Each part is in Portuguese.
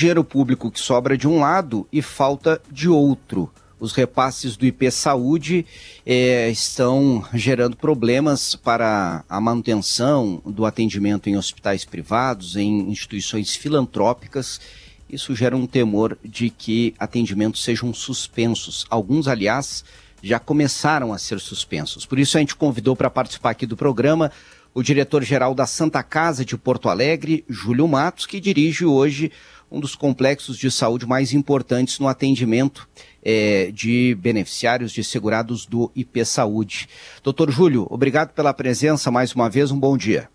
dinheiro público que sobra de um lado e falta de outro. Os repasses do IP Saúde é, estão gerando problemas para a manutenção do atendimento em hospitais privados, em instituições filantrópicas. Isso gera um temor de que atendimentos sejam suspensos. Alguns, aliás, já começaram a ser suspensos. Por isso, a gente convidou para participar aqui do programa o diretor-geral da Santa Casa de Porto Alegre, Júlio Matos, que dirige hoje um dos complexos de saúde mais importantes no atendimento é, de beneficiários de segurados do IP Saúde. Doutor Júlio, obrigado pela presença mais uma vez, um bom dia.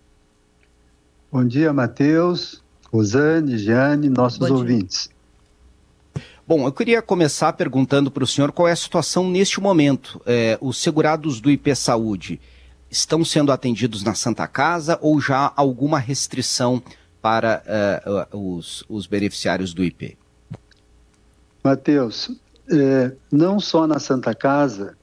Bom dia, Matheus, Rosane, Jeane, nossos bom ouvintes. Bom, eu queria começar perguntando para o senhor qual é a situação neste momento. É, os segurados do IP Saúde estão sendo atendidos na Santa Casa ou já alguma restrição para uh, os, os beneficiários do IP? Matheus, é, não só na Santa Casa,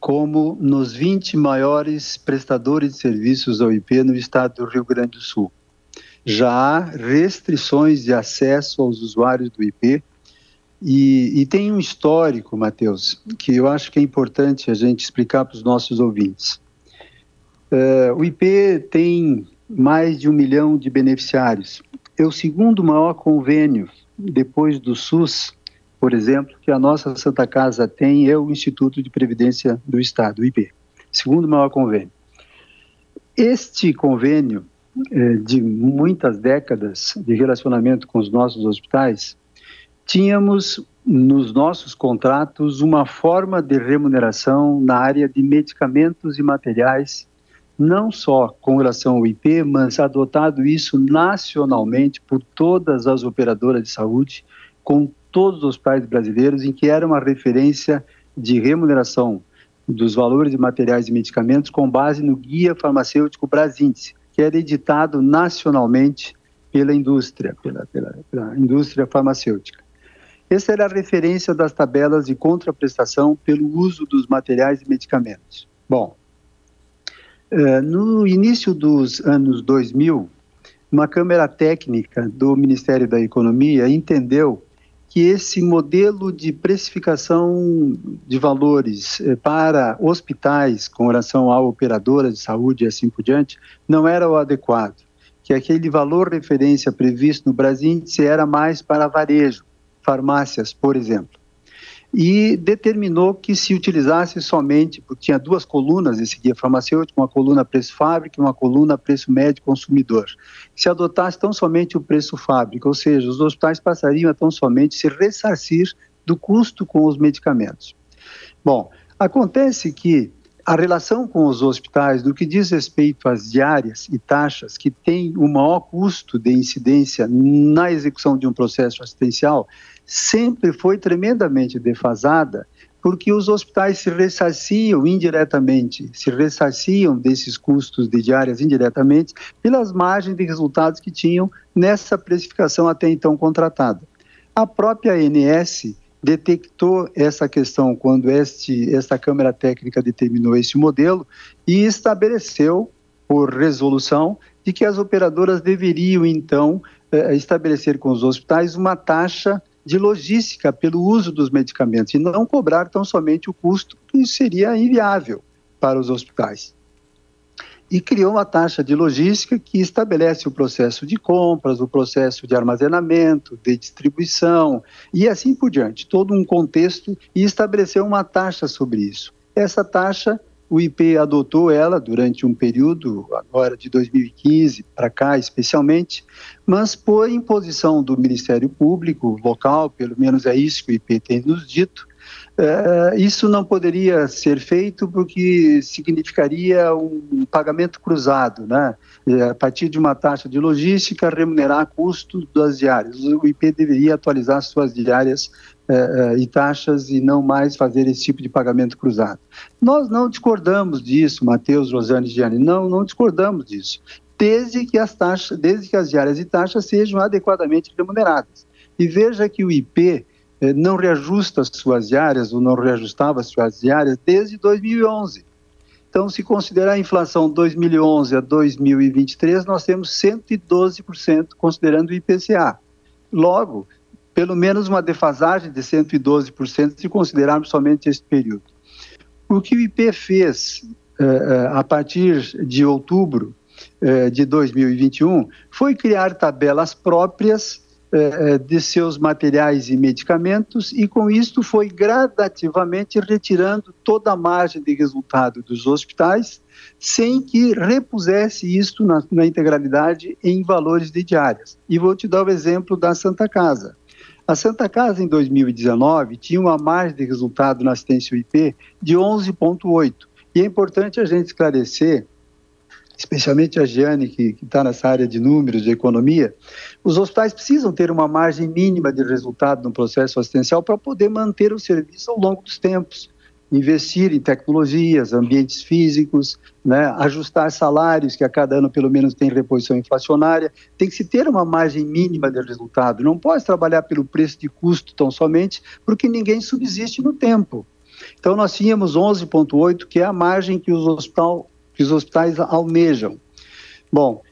como nos 20 maiores prestadores de serviços ao IP no estado do Rio Grande do Sul. Já há restrições de acesso aos usuários do IP e, e tem um histórico, Matheus, que eu acho que é importante a gente explicar para os nossos ouvintes. É, o IP tem mais de um milhão de beneficiários. É o segundo maior convênio, depois do SUS, por exemplo, que a nossa Santa Casa tem é o Instituto de Previdência do Estado, o IP, segundo maior convênio. Este convênio, é, de muitas décadas de relacionamento com os nossos hospitais, tínhamos nos nossos contratos uma forma de remuneração na área de medicamentos e materiais, não só com relação ao IP, mas adotado isso nacionalmente por todas as operadoras de saúde, com todos os hospitais brasileiros, em que era uma referência de remuneração dos valores de materiais e medicamentos com base no Guia Farmacêutico Brasíndice, que era editado nacionalmente pela indústria, pela, pela, pela indústria farmacêutica. Essa era a referência das tabelas de contraprestação pelo uso dos materiais e medicamentos. Bom, no início dos anos 2000, uma Câmara Técnica do Ministério da Economia entendeu que esse modelo de precificação de valores eh, para hospitais com relação a operadoras de saúde e assim por diante não era o adequado, que aquele valor referência previsto no Brasil era mais para varejo, farmácias, por exemplo e determinou que se utilizasse somente, porque tinha duas colunas esse guia farmacêutico, uma coluna preço fábrica e uma coluna preço médio consumidor. Se adotasse tão somente o preço fábrica, ou seja, os hospitais passariam a tão somente se ressarcir do custo com os medicamentos. Bom, acontece que a relação com os hospitais, do que diz respeito às diárias e taxas, que tem o maior custo de incidência na execução de um processo assistencial, sempre foi tremendamente defasada, porque os hospitais se ressarciam indiretamente, se ressarciam desses custos de diárias indiretamente pelas margens de resultados que tinham nessa precificação até então contratada. A própria ANS detectou essa questão quando este, esta Câmara Técnica determinou esse modelo e estabeleceu, por resolução, de que as operadoras deveriam, então, eh, estabelecer com os hospitais uma taxa de logística pelo uso dos medicamentos e não cobrar tão somente o custo, que seria inviável para os hospitais. E criou uma taxa de logística que estabelece o processo de compras, o processo de armazenamento, de distribuição e assim por diante, todo um contexto e estabeleceu uma taxa sobre isso. Essa taxa o IP adotou ela durante um período, agora de 2015 para cá especialmente, mas por imposição do Ministério Público local, pelo menos é isso que o IP tem nos dito, é, isso não poderia ser feito porque significaria um pagamento cruzado, né? É, a partir de uma taxa de logística, remunerar custos das diárias. O IP deveria atualizar suas diárias é, e taxas e não mais fazer esse tipo de pagamento cruzado. Nós não discordamos disso, Matheus, Rosane e Gianni, não, não discordamos disso, desde que as taxas, desde que as diárias e taxas sejam adequadamente remuneradas. E veja que o IP eh, não reajusta suas diárias ou não reajustava suas diárias desde 2011. Então, se considerar a inflação 2011 a 2023, nós temos 112%, considerando o IPCA. Logo, pelo menos uma defasagem de 112% se considerarmos somente esse período. O que o IP fez eh, eh, a partir de outubro eh, de 2021 foi criar tabelas próprias de seus materiais e medicamentos e com isto foi gradativamente retirando toda a margem de resultado dos hospitais sem que repusesse isto na, na integralidade em valores de diárias. E vou te dar o exemplo da Santa Casa. A Santa Casa, em 2019, tinha uma margem de resultado na assistência UIP de 11,8. E é importante a gente esclarecer, especialmente a Giane, que está nessa área de números, de economia, os hospitais precisam ter uma margem mínima de resultado no processo assistencial para poder manter o serviço ao longo dos tempos investir em tecnologias, ambientes físicos, né, ajustar salários, que a cada ano pelo menos tem reposição inflacionária, tem que se ter uma margem mínima de resultado. Não pode trabalhar pelo preço de custo tão somente, porque ninguém subsiste no tempo. Então nós tínhamos 11,8, que é a margem que os, hospital, que os hospitais almejam. Bom,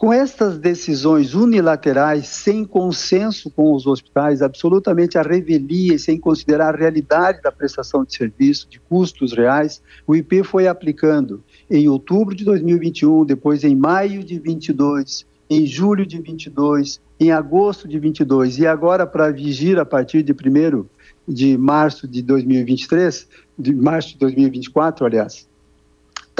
com estas decisões unilaterais, sem consenso com os hospitais, absolutamente a revelia e sem considerar a realidade da prestação de serviço, de custos reais, o IP foi aplicando em outubro de 2021, depois em maio de 22, em julho de 22, em agosto de 22 e agora para vigir a partir de 1 de março de 2023, de março de 2024, aliás,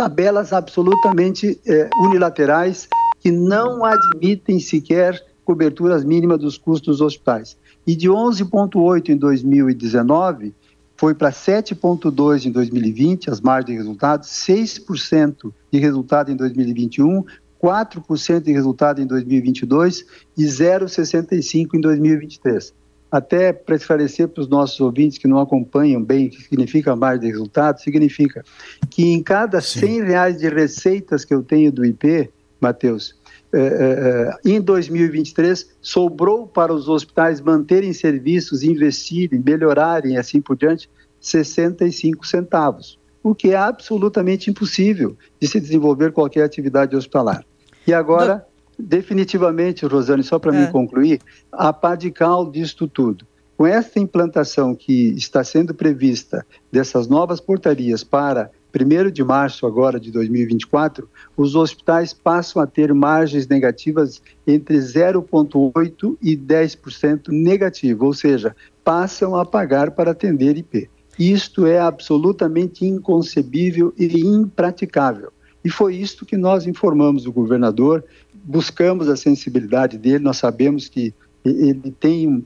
tabelas absolutamente eh, unilaterais que não admitem sequer coberturas mínimas dos custos dos hospitais. E de 11,8 em 2019 foi para 7,2 em 2020, as margens de resultado, 6% de resultado em 2021, 4% de resultado em 2022 e 0,65% em 2023. Até para esclarecer para os nossos ouvintes que não acompanham bem o que significa margem de resultado, significa que em cada 100 reais de receitas que eu tenho do IP, Matheus, é, é, é, em 2023 sobrou para os hospitais manterem serviços, investirem, melhorarem e assim por diante 65 centavos, o que é absolutamente impossível de se desenvolver qualquer atividade hospitalar. E agora. Definitivamente, Rosane, só para é. me concluir, a Padical disto tudo. Com esta implantação que está sendo prevista dessas novas portarias para 1 de março agora de 2024, os hospitais passam a ter margens negativas entre 0,8% e 10% negativo, ou seja, passam a pagar para atender IP. Isto é absolutamente inconcebível e impraticável. E foi isto que nós informamos o governador, buscamos a sensibilidade dele, nós sabemos que ele tem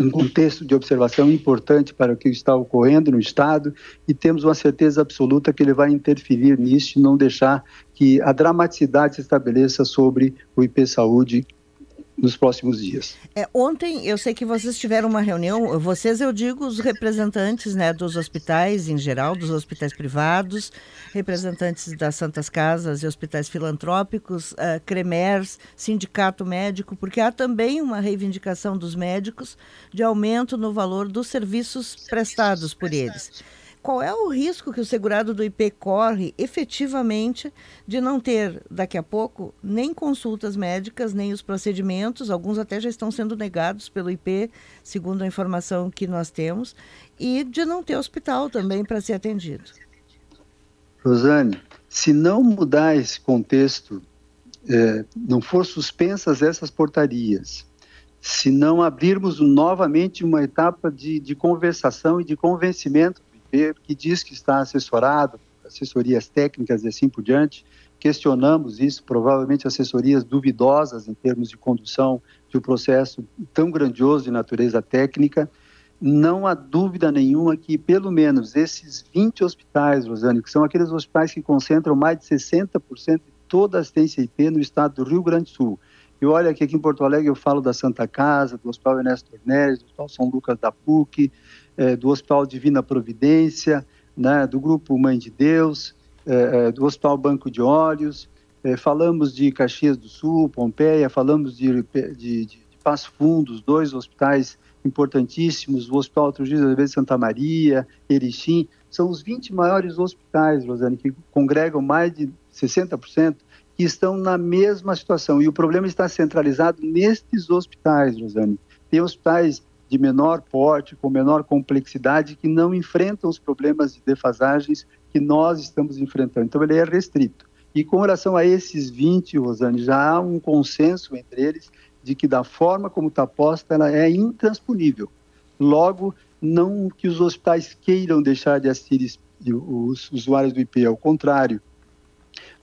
um contexto de observação importante para o que está ocorrendo no Estado e temos uma certeza absoluta que ele vai interferir nisso e não deixar que a dramaticidade se estabeleça sobre o IP Saúde nos próximos dias. É, ontem eu sei que vocês tiveram uma reunião, vocês eu digo os representantes né, dos hospitais em geral, dos hospitais privados, representantes das Santas Casas e hospitais filantrópicos, uh, CREMERS, Sindicato Médico, porque há também uma reivindicação dos médicos de aumento no valor dos serviços prestados por eles qual é o risco que o segurado do IP corre efetivamente de não ter, daqui a pouco, nem consultas médicas, nem os procedimentos, alguns até já estão sendo negados pelo IP, segundo a informação que nós temos, e de não ter hospital também para ser atendido. Rosane, se não mudar esse contexto, é, não for suspensas essas portarias, se não abrirmos novamente uma etapa de, de conversação e de convencimento que diz que está assessorado, assessorias técnicas e assim por diante. Questionamos isso, provavelmente assessorias duvidosas em termos de condução de um processo tão grandioso de natureza técnica. Não há dúvida nenhuma que, pelo menos, esses 20 hospitais, Rosane, que são aqueles hospitais que concentram mais de 60% de toda a assistência IP no estado do Rio Grande do Sul. E olha que aqui em Porto Alegre eu falo da Santa Casa, do Hospital Ernesto Tornelles, do Hospital São Lucas da PUC, é, do Hospital Divina Providência, né, do Grupo Mãe de Deus, é, é do Hospital Banco de Olhos, é, falamos de Caxias do Sul, Pompeia, falamos de, de, de, Passo Fundo, os dois hospitais importantíssimos, o Hospital Trujillo de Santa Maria, Erechim, são os 20 maiores hospitais, Rosane, que congregam mais de 60% que estão na mesma situação. E o problema está centralizado nestes hospitais, Rosane. Tem hospitais de menor porte, com menor complexidade, que não enfrentam os problemas de defasagens que nós estamos enfrentando. Então, ele é restrito. E com relação a esses 20, Rosane, já há um consenso entre eles de que, da forma como está posta, ela é intransponível. Logo, não que os hospitais queiram deixar de assistir os usuários do IP, ao contrário,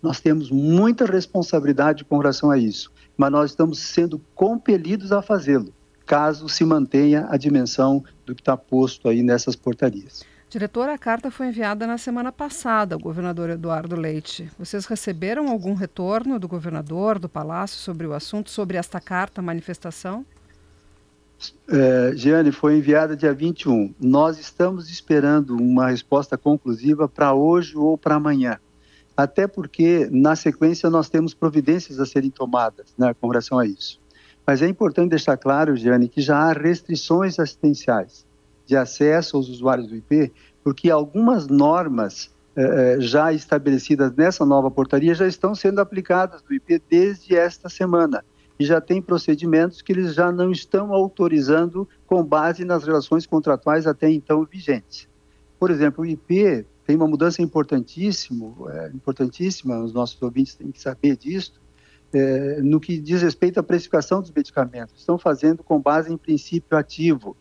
nós temos muita responsabilidade com relação a isso, mas nós estamos sendo compelidos a fazê-lo, caso se mantenha a dimensão do que está posto aí nessas portarias. Diretor, a carta foi enviada na semana passada ao governador Eduardo Leite. Vocês receberam algum retorno do governador, do Palácio, sobre o assunto, sobre esta carta, manifestação? É, Giane, foi enviada dia 21. Nós estamos esperando uma resposta conclusiva para hoje ou para amanhã. Até porque, na sequência, nós temos providências a serem tomadas né, com relação a isso. Mas é importante deixar claro, Giane, que já há restrições assistenciais de acesso aos usuários do IP, porque algumas normas eh, eh, já estabelecidas nessa nova portaria já estão sendo aplicadas do IP desde esta semana. E já tem procedimentos que eles já não estão autorizando com base nas relações contratuais até então vigentes. Por exemplo, o IP tem uma mudança importantíssima, é, importantíssima, os nossos ouvintes têm que saber disso, é, no que diz respeito à precificação dos medicamentos. Estão fazendo com base em princípio ativo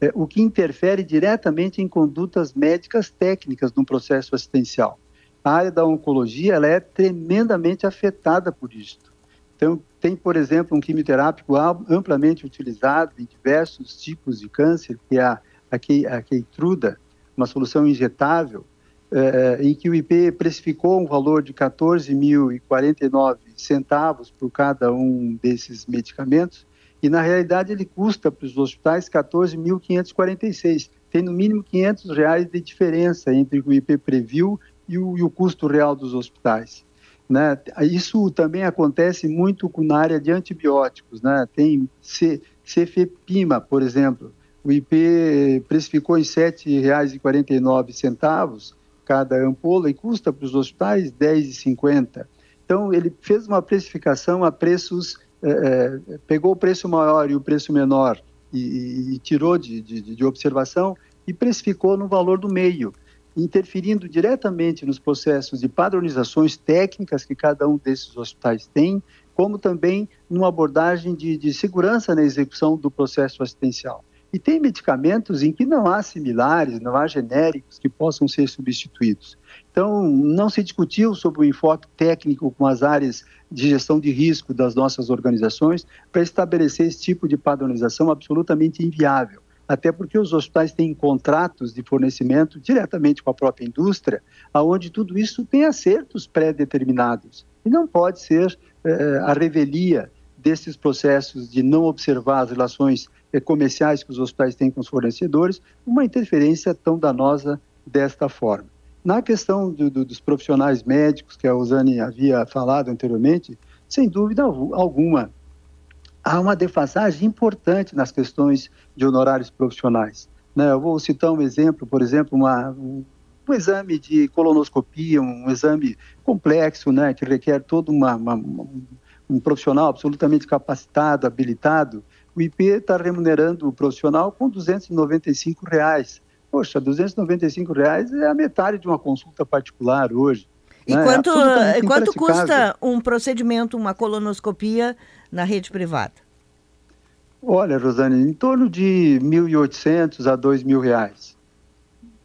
é, o que interfere diretamente em condutas médicas técnicas no processo assistencial. A área da oncologia ela é tremendamente afetada por isto. Então, tem, por exemplo, um quimioterápico amplamente utilizado em diversos tipos de câncer, que é a, a, a Keytruda, uma solução injetável, é, em que o IP precificou um valor de 14.049 centavos por cada um desses medicamentos, e na realidade ele custa para os hospitais 14.546. Tem no mínimo 500 reais de diferença entre o que o IP previu e o, e o custo real dos hospitais. Né? Isso também acontece muito na área de antibióticos. Né? Tem C, Cefepima, por exemplo. O IP precificou em R$ 7,49 cada ampola e custa para os hospitais R$ 10,50. Então, ele fez uma precificação a preços é, é, pegou o preço maior e o preço menor e, e tirou de, de, de, observação e precificou no valor do meio, interferindo diretamente nos processos de padronizações técnicas que cada um desses hospitais tem, como também numa abordagem de, de segurança na execução do processo assistencial. E tem medicamentos em que não há similares, não há genéricos que possam ser substituídos. Então, não se discutiu sobre o enfoque técnico com as áreas de gestão de risco das nossas organizações para estabelecer esse tipo de padronização absolutamente inviável. Até porque os hospitais têm contratos de fornecimento diretamente com a própria indústria, aonde tudo isso tem acertos pré-determinados. E não pode ser eh, a revelia desses processos de não observar as relações comerciais que os hospitais têm com os fornecedores, uma interferência tão danosa desta forma. Na questão do, do, dos profissionais médicos, que a Rosane havia falado anteriormente, sem dúvida alguma, há uma defasagem importante nas questões de honorários profissionais. Né? Eu vou citar um exemplo, por exemplo, uma, um, um, exame de colonoscopia, um exame complexo, né, que requer todo uma, uma, um profissional absolutamente capacitado, habilitado. O IP está remunerando o profissional com 295 reais. Poxa, 295 reais é a metade de uma consulta particular hoje. E né? quanto, é quanto custa um procedimento, uma colonoscopia na rede privada? Olha, Rosane, em torno de 1.800 a 2.000 reais.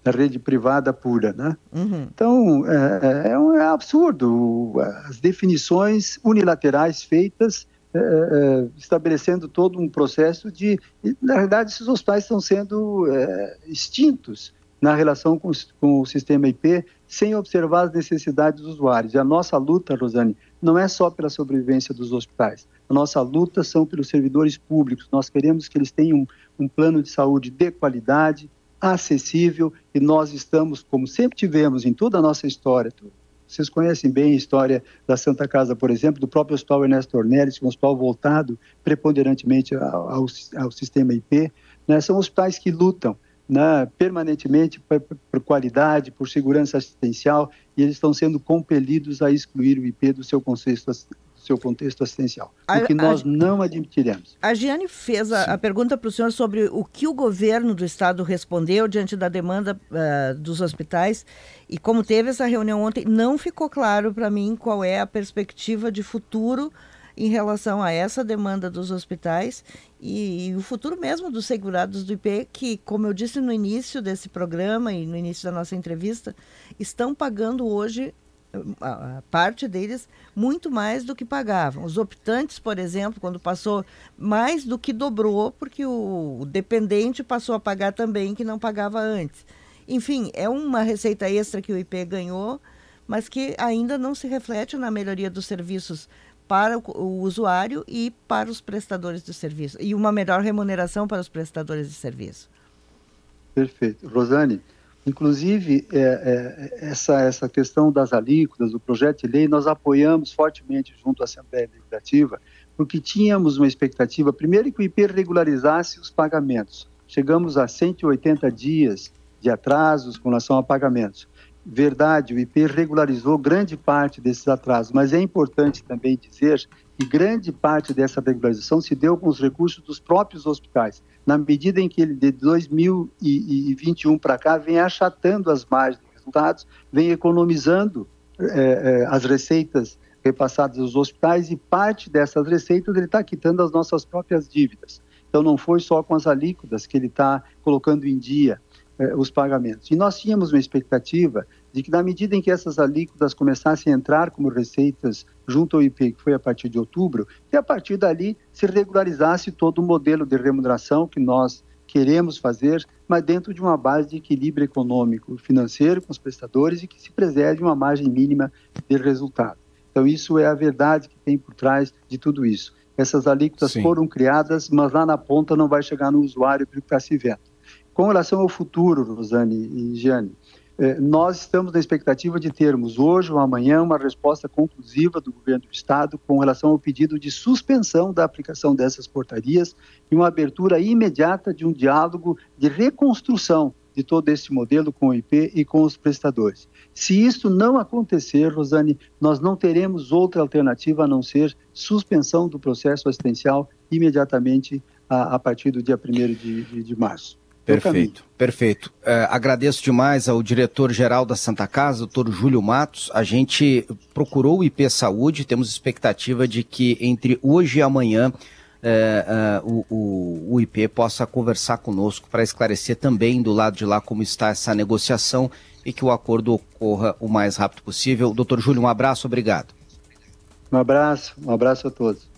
Na rede privada pura, né? Uhum. Então, é, é, um, é absurdo as definições unilaterais feitas é, estabelecendo todo um processo de. Na verdade, esses hospitais estão sendo é, extintos na relação com, com, o sistema IP, sem observar as necessidades dos usuários. E a nossa luta, Rosane, não é só pela sobrevivência dos hospitais. A nossa luta são pelos servidores públicos. Nós queremos que eles tenham um, um plano de saúde de qualidade, acessível, e nós estamos, como sempre tivemos em toda a nossa história, vocês conhecem bem a história da Santa Casa, por exemplo, do próprio Hospital Ernesto Ornelis, é um hospital voltado preponderantemente ao, ao sistema IP. Né? São hospitais que lutam né, permanentemente por, por, qualidade, por segurança assistencial, e eles estão sendo compelidos a excluir o IP do seu contexto, seu contexto assistencial, o que nós a, não admitiremos. A Giane fez a, a pergunta para o senhor sobre o que o governo do estado respondeu diante da demanda uh, dos hospitais. E como teve essa reunião ontem, não ficou claro para mim qual é a perspectiva de futuro em relação a essa demanda dos hospitais e, e, o futuro mesmo dos segurados do IP, que, como eu disse no início desse programa e no início da nossa entrevista, estão pagando hoje a, parte deles muito mais do que pagavam. Os optantes, por exemplo, quando passou mais do que dobrou, porque o, o dependente passou a pagar também que não pagava antes. Enfim, é uma receita extra que o IP ganhou, mas que ainda não se reflete na melhoria dos serviços para o, usuário e para os prestadores de serviço, e uma melhor remuneração para os prestadores de serviço. Perfeito. Rosane, inclusive, é, é, essa, essa questão das alíquotas, do projeto de lei, nós apoiamos fortemente junto à Assembleia Legislativa, porque tínhamos uma expectativa, primeiro, que o IP regularizasse os pagamentos. Chegamos a 180 dias de atrasos com relação a pagamentos. Verdade, o IP regularizou grande parte desses atrasos, mas é importante também dizer que grande parte dessa regularização se deu com os recursos dos próprios hospitais, na medida em que ele, de 2021 para cá, vem achatando as margens de resultados, vem economizando é, é, as receitas repassadas aos hospitais e parte dessas receitas ele está quitando as nossas próprias dívidas. Então, não foi só com as alíquotas que ele está colocando em dia eh, os pagamentos. E nós tínhamos uma expectativa de que, na medida em que essas alíquotas começassem a entrar como receitas junto ao IP, que foi a partir de outubro, que a partir dali se regularizasse todo o modelo de remuneração que nós queremos fazer, mas dentro de uma base de equilíbrio econômico, financeiro com os prestadores e que se preserve uma margem mínima de resultado. Então, isso é a verdade que tem por trás de tudo isso. Essas alíquotas Sim. foram criadas, mas lá na ponta não vai chegar no usuário pelo que está se vendo. Com relação ao futuro, Rosane e Gianni, eh, nós estamos na expectativa de termos hoje ou amanhã uma resposta conclusiva do governo do Estado com relação ao pedido de suspensão da aplicação dessas portarias e uma abertura imediata de um diálogo de reconstrução de todo esse modelo com o IP e com os prestadores. Se isso não acontecer, Rosane, nós não teremos outra alternativa a não ser suspensão do processo assistencial imediatamente a, a partir do dia 1 de, de, de março. Perfeito, perfeito. Uh, agradeço demais ao diretor-geral da Santa Casa, doutor Júlio Matos. A gente procurou o IP Saúde, temos expectativa de que entre hoje e amanhã uh, uh, o, o, IP possa conversar conosco para esclarecer também do lado de lá como está essa negociação e que o acordo ocorra o mais rápido possível. Doutor Júlio, um abraço, obrigado. Um abraço, um abraço a todos.